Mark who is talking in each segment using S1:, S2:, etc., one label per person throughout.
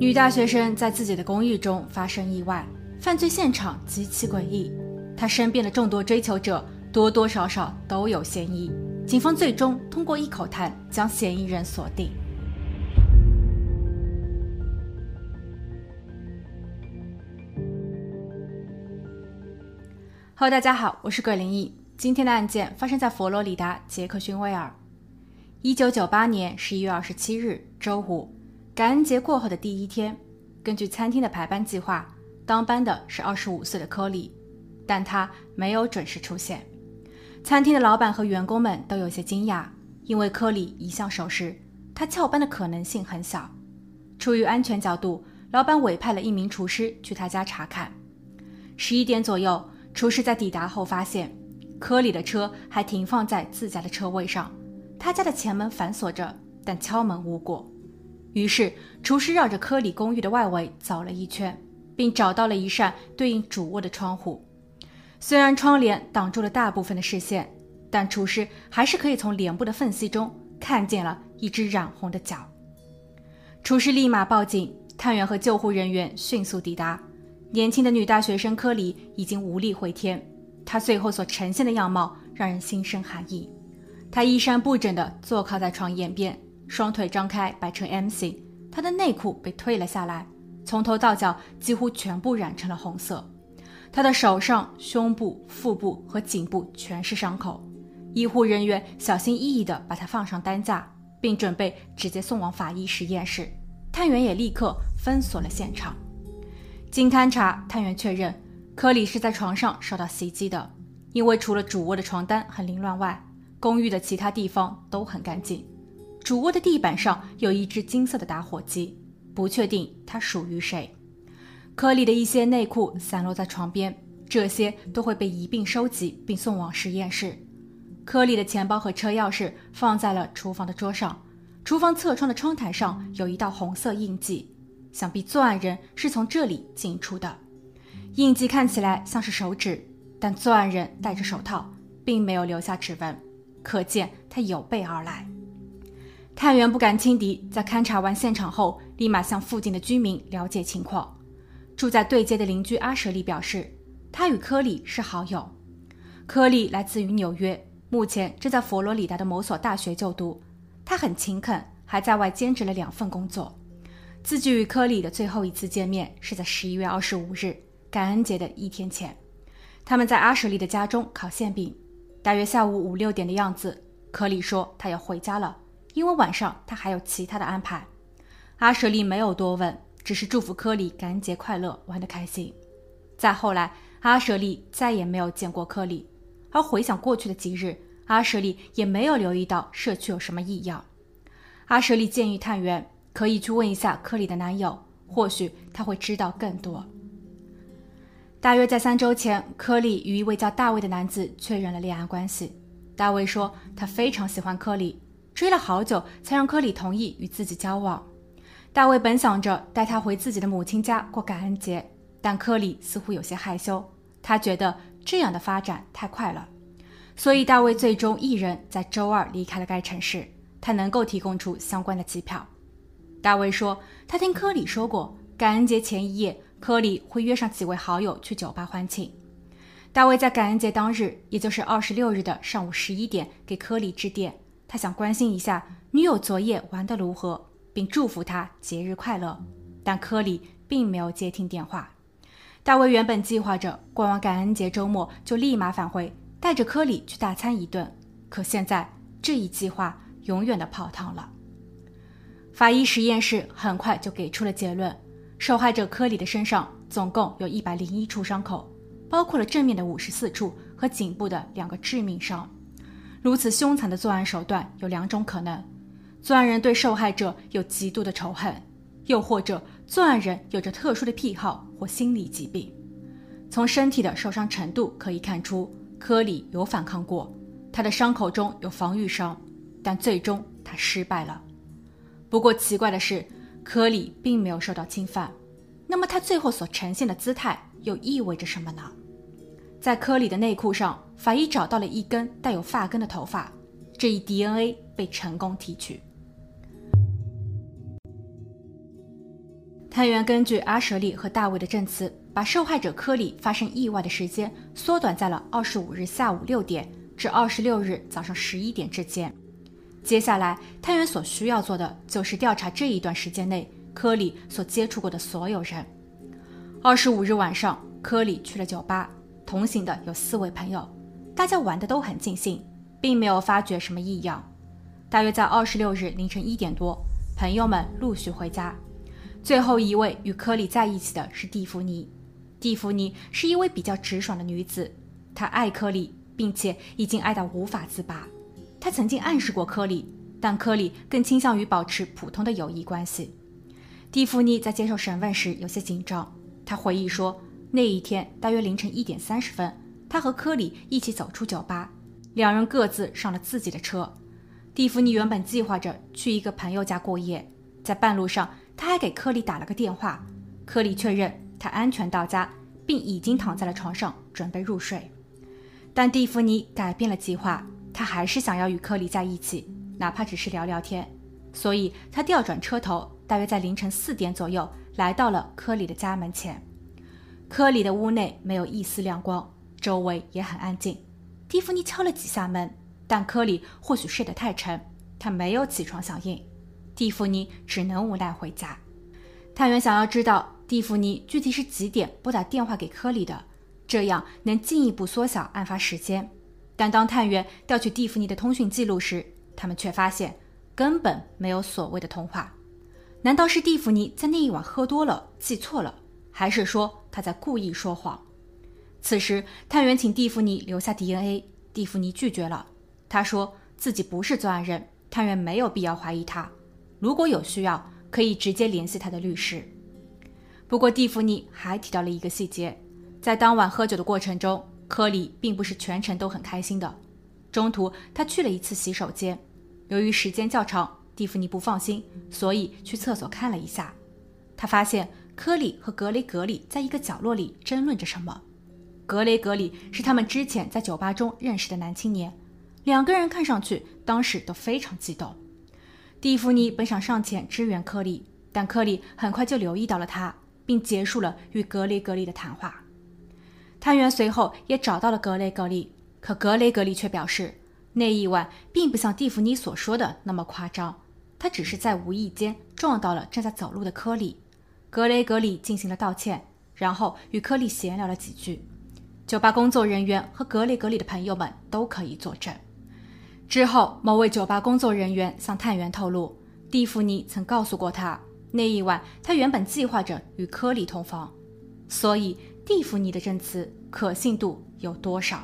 S1: 女大学生在自己的公寓中发生意外，犯罪现场极其诡异。她身边的众多追求者多多少少都有嫌疑。警方最终通过一口痰将嫌疑人锁定。Hello，大家好，我是鬼灵异。今天的案件发生在佛罗里达杰克逊威尔。一九九八年十一月二十七日周五，感恩节过后的第一天，根据餐厅的排班计划，当班的是二十五岁的科里，但他没有准时出现。餐厅的老板和员工们都有些惊讶，因为科里一向守时，他翘班的可能性很小。出于安全角度，老板委派了一名厨师去他家查看。十一点左右，厨师在抵达后发现，科里的车还停放在自家的车位上。他家的前门反锁着，但敲门无果。于是，厨师绕着科里公寓的外围走了一圈，并找到了一扇对应主卧的窗户。虽然窗帘挡住了大部分的视线，但厨师还是可以从帘布的缝隙中看见了一只染红的脚。厨师立马报警，探员和救护人员迅速抵达。年轻的女大学生科里已经无力回天，她最后所呈现的样貌让人心生寒意。她衣衫不整地坐靠在床沿边，双腿张开摆成 M 型。他的内裤被褪了下来，从头到脚几乎全部染成了红色。他的手上、胸部、腹部和颈部全是伤口。医护人员小心翼翼地把他放上担架，并准备直接送往法医实验室。探员也立刻封锁了现场。经勘查，探员确认科里是在床上受到袭击的，因为除了主卧的床单很凌乱外，公寓的其他地方都很干净，主卧的地板上有一只金色的打火机，不确定它属于谁。科里的一些内裤散落在床边，这些都会被一并收集并送往实验室。科里的钱包和车钥匙放在了厨房的桌上，厨房侧窗的窗台上有一道红色印记，想必作案人是从这里进出的。印记看起来像是手指，但作案人戴着手套，并没有留下指纹。可见他有备而来。探员不敢轻敌，在勘察完现场后，立马向附近的居民了解情况。住在对街的邻居阿舍利表示，他与科里是好友。科里来自于纽约，目前正在佛罗里达的某所大学就读。他很勤恳，还在外兼职了两份工作。自己与科里的最后一次见面是在十一月二十五日，感恩节的一天前。他们在阿舍利的家中烤馅饼。大约下午五六点的样子，科里说他要回家了，因为晚上他还有其他的安排。阿舍利没有多问，只是祝福科里感恩节快乐，玩得开心。再后来，阿舍利再也没有见过科里，而回想过去的几日，阿舍利也没有留意到社区有什么异样。阿舍利建议探员可以去问一下科里的男友，或许他会知道更多。大约在三周前，科里与一位叫大卫的男子确认了恋爱关系。大卫说他非常喜欢科里，追了好久才让科里同意与自己交往。大卫本想着带他回自己的母亲家过感恩节，但科里似乎有些害羞，他觉得这样的发展太快了，所以大卫最终一人在周二离开了该城市。他能够提供出相关的机票。大卫说，他听科里说过，感恩节前一夜。科里会约上几位好友去酒吧欢庆。大卫在感恩节当日，也就是二十六日的上午十一点，给科里致电，他想关心一下女友昨夜玩得如何，并祝福她节日快乐。但科里并没有接听电话。大卫原本计划着过完感恩节周末就立马返回，带着科里去大餐一顿。可现在这一计划永远的泡汤了。法医实验室很快就给出了结论。受害者科里的身上总共有一百零一处伤口，包括了正面的五十四处和颈部的两个致命伤。如此凶残的作案手段有两种可能：作案人对受害者有极度的仇恨，又或者作案人有着特殊的癖好或心理疾病。从身体的受伤程度可以看出，科里有反抗过，他的伤口中有防御伤，但最终他失败了。不过奇怪的是。科里并没有受到侵犯，那么他最后所呈现的姿态又意味着什么呢？在科里的内裤上，法医找到了一根带有发根的头发，这一 DNA 被成功提取。探员根据阿舍利和大卫的证词，把受害者科里发生意外的时间缩短在了二十五日下午六点至二十六日早上十一点之间。接下来，探员所需要做的就是调查这一段时间内科里所接触过的所有人。二十五日晚上，科里去了酒吧，同行的有四位朋友，大家玩的都很尽兴，并没有发觉什么异样。大约在二十六日凌晨一点多，朋友们陆续回家。最后一位与科里在一起的是蒂芙尼。蒂芙尼是一位比较直爽的女子，她爱科里，并且已经爱到无法自拔。她曾经暗示过科里，但科里更倾向于保持普通的友谊关系。蒂芙尼在接受审问时有些紧张。她回忆说，那一天大约凌晨一点三十分，他和科里一起走出酒吧，两人各自上了自己的车。蒂芙尼原本计划着去一个朋友家过夜，在半路上。他还给科里打了个电话，科里确认他安全到家，并已经躺在了床上准备入睡。但蒂芙尼改变了计划，他还是想要与科里在一起，哪怕只是聊聊天。所以，他调转车头，大约在凌晨四点左右来到了科里的家门前。科里的屋内没有一丝亮光，周围也很安静。蒂芙尼敲了几下门，但科里或许睡得太沉，他没有起床响应。蒂芙尼只能无奈回家。探员想要知道蒂芙尼具体是几点拨打电话给科里的，这样能进一步缩小案发时间。但当探员调取蒂芙尼的通讯记录时，他们却发现根本没有所谓的通话。难道是蒂芙尼在那一晚喝多了，记错了，还是说他在故意说谎？此时，探员请蒂芙尼留下 DNA，蒂芙尼拒绝了。他说自己不是作案人，探员没有必要怀疑他。如果有需要，可以直接联系他的律师。不过，蒂芙尼还提到了一个细节：在当晚喝酒的过程中，科里并不是全程都很开心的。中途，他去了一次洗手间，由于时间较长，蒂芙尼不放心，所以去厕所看了一下。他发现科里和格雷格里在一个角落里争论着什么。格雷格里是他们之前在酒吧中认识的男青年，两个人看上去当时都非常激动。蒂芙尼本想上前支援科里，但科里很快就留意到了他，并结束了与格雷格里的谈话。探员随后也找到了格雷格里，可格雷格里却表示，那一晚并不像蒂芙尼所说的那么夸张，他只是在无意间撞到了正在走路的科里。格雷格里进行了道歉，然后与科里闲聊了几句。酒吧工作人员和格雷格里的朋友们都可以作证。之后，某位酒吧工作人员向探员透露，蒂芙尼曾告诉过他，那一晚他原本计划着与科里同房。所以，蒂芙尼的证词可信度有多少？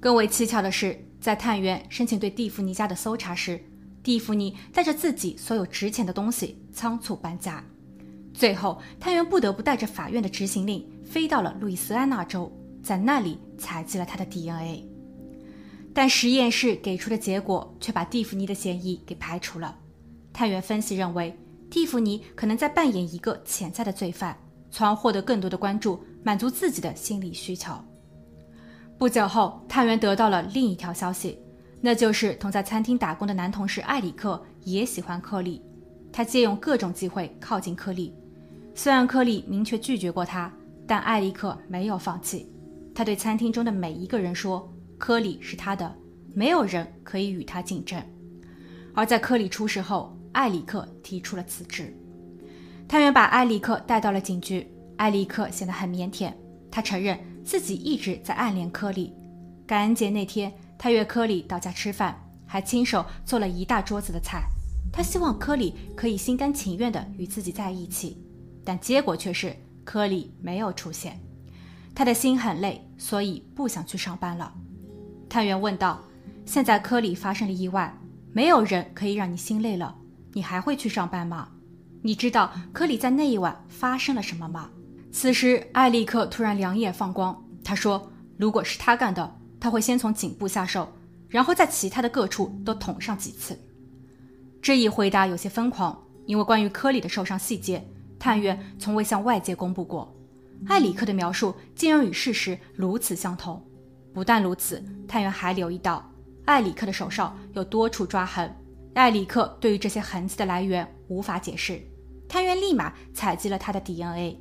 S1: 更为蹊跷的是，在探员申请对蒂芙尼家的搜查时，蒂芙尼带着自己所有值钱的东西仓促搬家。最后，探员不得不带着法院的执行令飞到了路易斯安那州，在那里采集了他的 DNA。但实验室给出的结果却把蒂芙尼的嫌疑给排除了。探员分析认为，蒂芙尼可能在扮演一个潜在的罪犯，从而获得更多的关注，满足自己的心理需求。不久后，探员得到了另一条消息，那就是同在餐厅打工的男同事埃里克也喜欢克里，他借用各种机会靠近克里。虽然克里明确拒绝过他，但艾里克没有放弃。他对餐厅中的每一个人说。科里是他的，没有人可以与他竞争。而在科里出事后，艾里克提出了辞职。探员把艾里克带到了警局，艾里克显得很腼腆，他承认自己一直在暗恋科里。感恩节那天，他约科里到家吃饭，还亲手做了一大桌子的菜。他希望科里可以心甘情愿地与自己在一起，但结果却是科里没有出现。他的心很累，所以不想去上班了。探员问道：“现在科里发生了意外，没有人可以让你心累了，你还会去上班吗？你知道科里在那一晚发生了什么吗？”此时，艾利克突然两眼放光，他说：“如果是他干的，他会先从颈部下手，然后在其他的各处都捅上几次。”这一回答有些疯狂，因为关于科里的受伤细节，探员从未向外界公布过。艾里克的描述竟然与事实如此相同。不但如此，探员还留意到艾里克的手上有多处抓痕。艾里克对于这些痕迹的来源无法解释，探员立马采集了他的 DNA，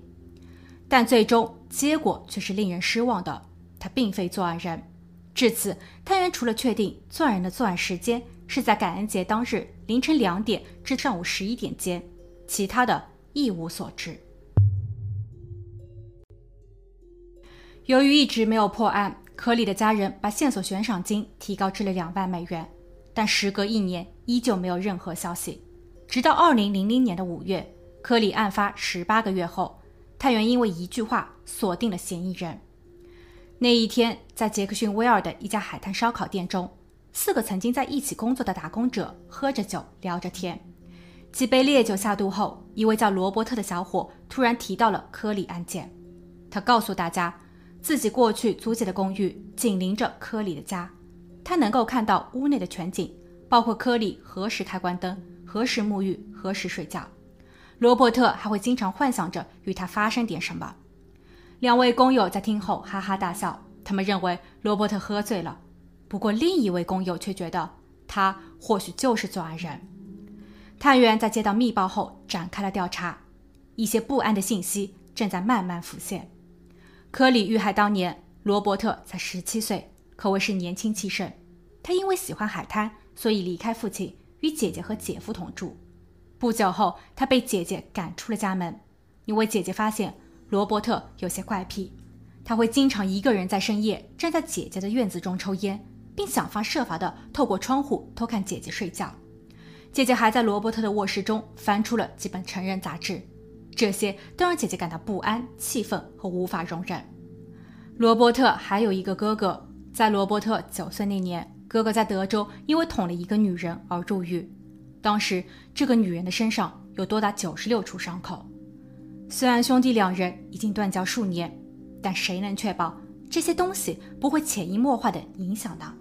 S1: 但最终结果却是令人失望的，他并非作案人。至此，探员除了确定作案人的作案时间是在感恩节当日凌晨两点至上午十一点间，其他的一无所知。由于一直没有破案，科里的家人把线索悬赏金提高至了两万美元，但时隔一年，依旧没有任何消息。直到二零零零年的五月，科里案发十八个月后，探员因为一句话锁定了嫌疑人。那一天，在杰克逊威尔的一家海滩烧烤店中，四个曾经在一起工作的打工者喝着酒聊着天。几杯烈酒下肚后，一位叫罗伯特的小伙突然提到了科里案件。他告诉大家。自己过去租借的公寓紧邻着科里的家，他能够看到屋内的全景，包括科里何时开关灯、何时沐浴、何时睡觉。罗伯特还会经常幻想着与他发生点什么。两位工友在听后哈哈大笑，他们认为罗伯特喝醉了。不过另一位工友却觉得他或许就是作案人。探员在接到密报后展开了调查，一些不安的信息正在慢慢浮现。科里遇害当年，罗伯特才十七岁，可谓是年轻气盛。他因为喜欢海滩，所以离开父亲，与姐姐和姐夫同住。不久后，他被姐姐赶出了家门，因为姐姐发现罗伯特有些怪癖，他会经常一个人在深夜站在姐姐的院子中抽烟，并想方设法的透过窗户偷看姐姐睡觉。姐姐还在罗伯特的卧室中翻出了几本成人杂志。这些都让姐姐感到不安、气愤和无法容忍。罗伯特还有一个哥哥，在罗伯特九岁那年，哥哥在德州因为捅了一个女人而入狱。当时，这个女人的身上有多达九十六处伤口。虽然兄弟两人已经断交数年，但谁能确保这些东西不会潜移默化地影响呢？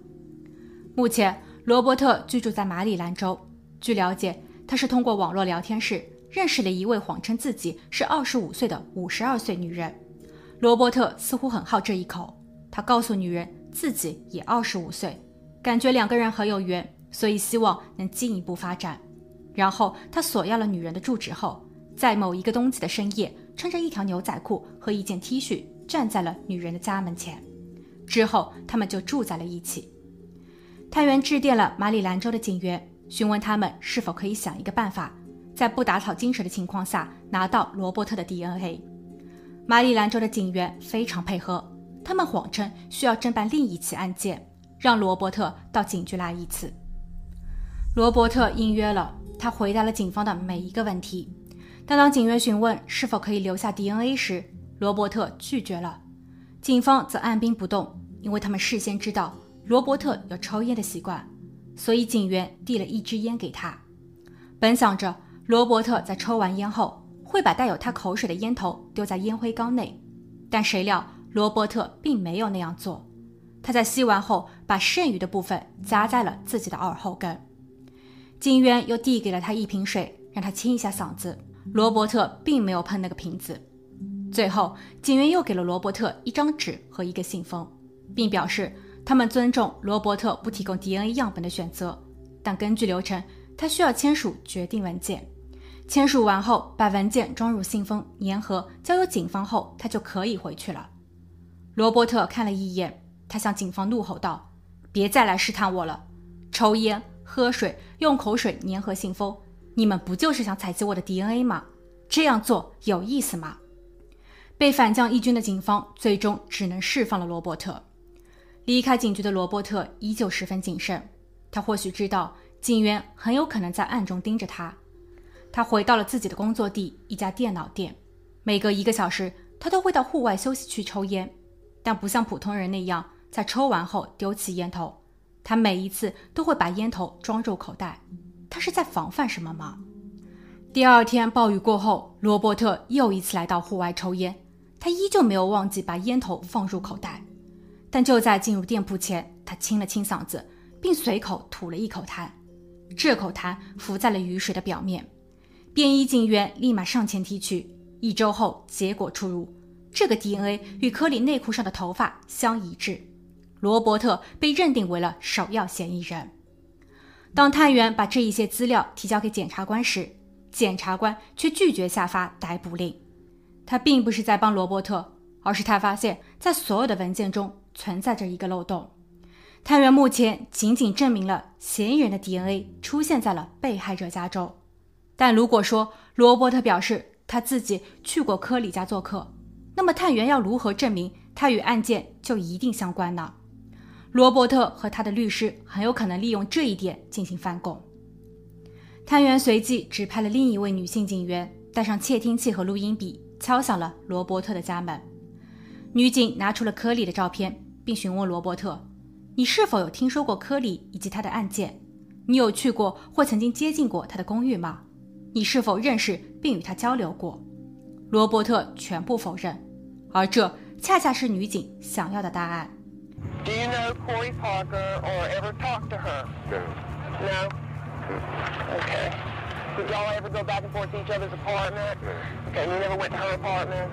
S1: 目前，罗伯特居住在马里兰州。据了解，他是通过网络聊天室。认识了一位谎称自己是二十五岁的五十二岁女人，罗伯特似乎很好这一口。他告诉女人自己也二十五岁，感觉两个人很有缘，所以希望能进一步发展。然后他索要了女人的住址后，在某一个冬季的深夜，穿着一条牛仔裤和一件 T 恤，站在了女人的家门前。之后他们就住在了一起。探员致电了马里兰州的警员，询问他们是否可以想一个办法。在不打草惊蛇的情况下拿到罗伯特的 DNA，马里兰州的警员非常配合，他们谎称需要侦办另一起案件，让罗伯特到警局来一次。罗伯特应约了，他回答了警方的每一个问题。但当警员询问是否可以留下 DNA 时，罗伯特拒绝了。警方则按兵不动，因为他们事先知道罗伯特有抽烟的习惯，所以警员递了一支烟给他，本想着。罗伯特在抽完烟后会把带有他口水的烟头丢在烟灰缸内，但谁料罗伯特并没有那样做。他在吸完后把剩余的部分夹在了自己的耳后根。警员又递给了他一瓶水，让他清一下嗓子。罗伯特并没有碰那个瓶子。最后，警员又给了罗伯特一张纸和一个信封，并表示他们尊重罗伯特不提供 DNA 样本的选择，但根据流程，他需要签署决定文件。签署完后，把文件装入信封，粘合，交由警方后，他就可以回去了。罗伯特看了一眼，他向警方怒吼道：“别再来试探我了！抽烟、喝水、用口水粘合信封，你们不就是想采集我的 DNA 吗？这样做有意思吗？”被反将一军的警方最终只能释放了罗伯特。离开警局的罗伯特依旧十分谨慎，他或许知道警员很有可能在暗中盯着他。他回到了自己的工作地，一家电脑店。每隔一个小时，他都会到户外休息区抽烟，但不像普通人那样在抽完后丢弃烟头。他每一次都会把烟头装入口袋。他是在防范什么吗？第二天暴雨过后，罗伯特又一次来到户外抽烟，他依旧没有忘记把烟头放入口袋。但就在进入店铺前，他清了清嗓子，并随口吐了一口痰。这口痰浮在了雨水的表面。便衣警员立马上前提取，一周后结果出炉，这个 DNA 与科里内裤上的头发相一致，罗伯特被认定为了首要嫌疑人。当探员把这一些资料提交给检察官时，检察官却拒绝下发逮捕令。他并不是在帮罗伯特，而是他发现，在所有的文件中存在着一个漏洞。探员目前仅仅证明了嫌疑人的 DNA 出现在了被害者家中，但如果说罗伯特表示他自己去过科里家做客，那么探员要如何证明他与案件就一定相关呢？罗伯特和他的律师很有可能利用这一点进行翻供。探员随即指派了另一位女性警员，带上窃听器和录音笔，敲响了罗伯特的家门。女警拿出了科里的照片，并询问罗伯特：“你是否有听说过科里以及他的案件？你有去过或曾经接近过他的公寓吗？你是否认识并与他交流过？”罗伯特全部否认，而这恰恰是女警想要的答案。
S2: Do you know Corey Parker or ever talk to her?
S3: No.
S2: No? Okay. Did y'all ever go back and forth to each other's apartment?
S3: No.
S2: Okay, you never went to her apartment?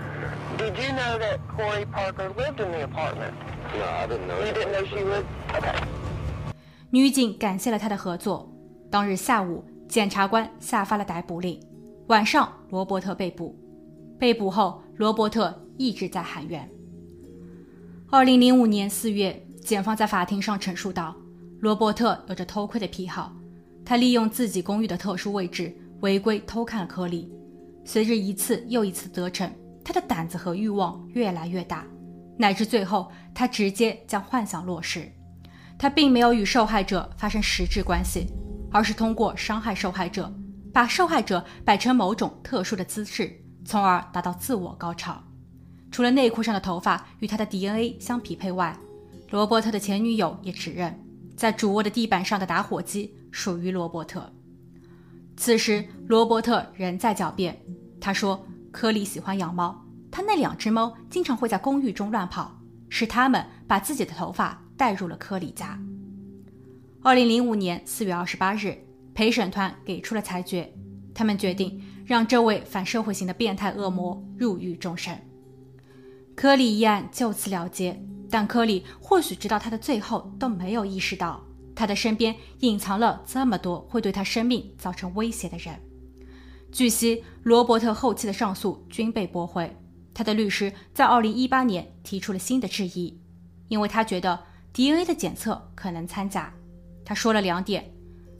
S2: Did you know that Corey Parker lived in the apartment?
S3: No, I didn't know.
S2: You didn't know she lived. Okay.
S1: 女警感谢了他的合作。当日下午，检察官下发了逮捕令。晚上，罗伯特被捕。被捕后，罗伯特一直在喊冤。二零零五年四月，检方在法庭上陈述道：“罗伯特有着偷窥的癖好，他利用自己公寓的特殊位置违规偷看了科里。随着一次又一次得逞，他的胆子和欲望越来越大，乃至最后，他直接将幻想落实。他并没有与受害者发生实质关系，而是通过伤害受害者，把受害者摆成某种特殊的姿势，从而达到自我高潮。”除了内裤上的头发与他的 DNA 相匹配外，罗伯特的前女友也指认，在主卧的地板上的打火机属于罗伯特。此时，罗伯特仍在狡辩。他说：“科里喜欢养猫，他那两只猫经常会在公寓中乱跑，是他们把自己的头发带入了科里家。”二零零五年四月二十八日，陪审团给出了裁决，他们决定让这位反社会型的变态恶魔入狱终身。科里一案就此了结，但科里或许直到他的最后都没有意识到，他的身边隐藏了这么多会对他生命造成威胁的人。据悉，罗伯特后期的上诉均被驳回。他的律师在2018年提出了新的质疑，因为他觉得 DNA 的检测可能掺假。他说了两点：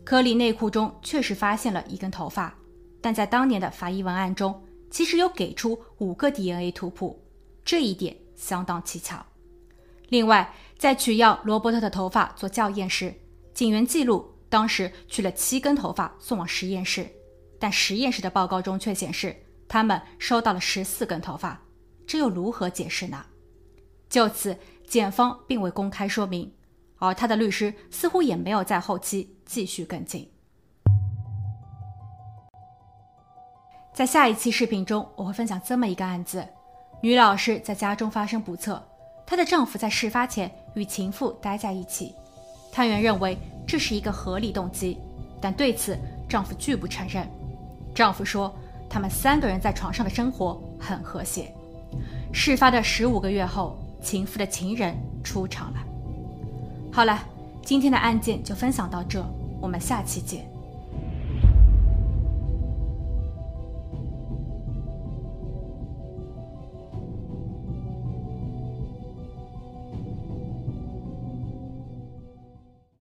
S1: 科里内裤中确实发现了一根头发，但在当年的法医文案中，其实有给出五个 DNA 图谱。这一点相当蹊跷。另外，在取样罗伯特的头发做校验时，警员记录当时取了七根头发送往实验室，但实验室的报告中却显示他们收到了十四根头发，这又如何解释呢？就此，检方并未公开说明，而他的律师似乎也没有在后期继续跟进。在下一期视频中，我会分享这么一个案子。女老师在家中发生不测，她的丈夫在事发前与情妇待在一起。探员认为这是一个合理动机，但对此丈夫拒不承认。丈夫说，他们三个人在床上的生活很和谐。事发的十五个月后，情妇的情人出场了。好了，今天的案件就分享到这，我们下期见。